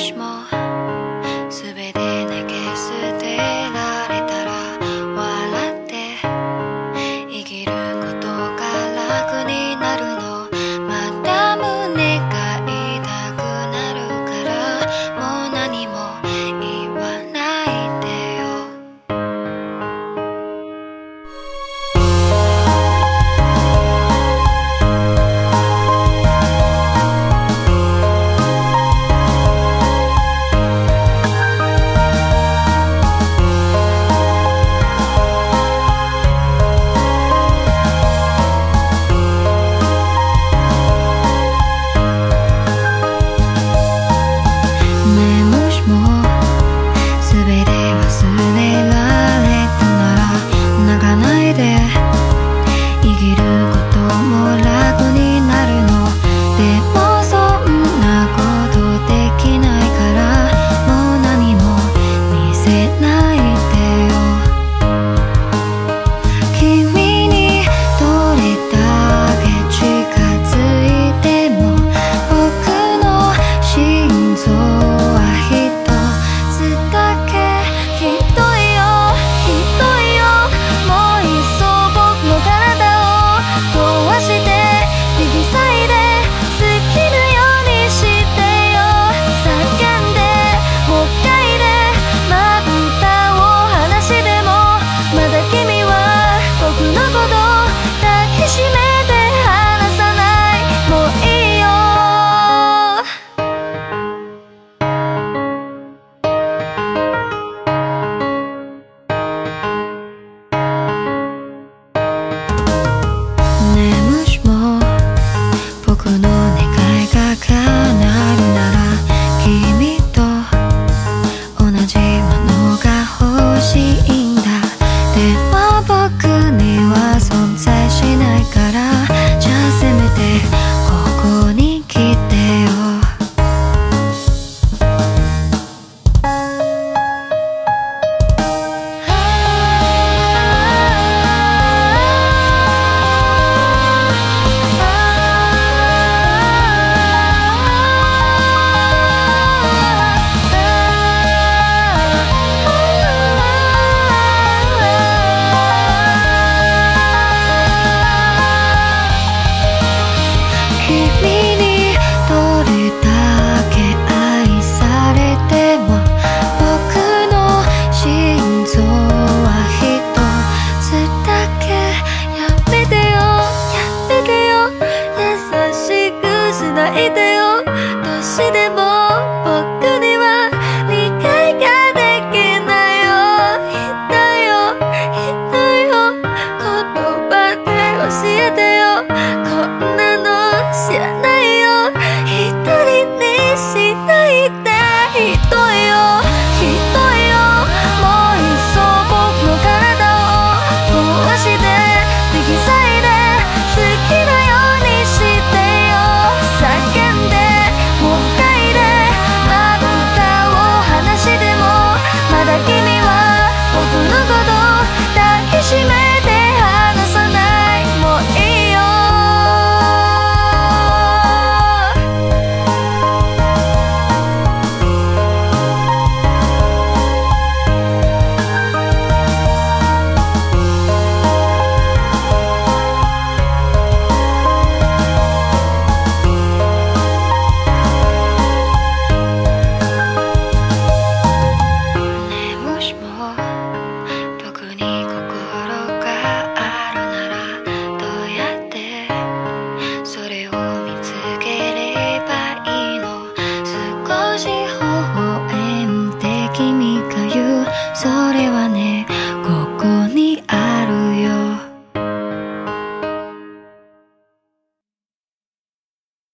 much more.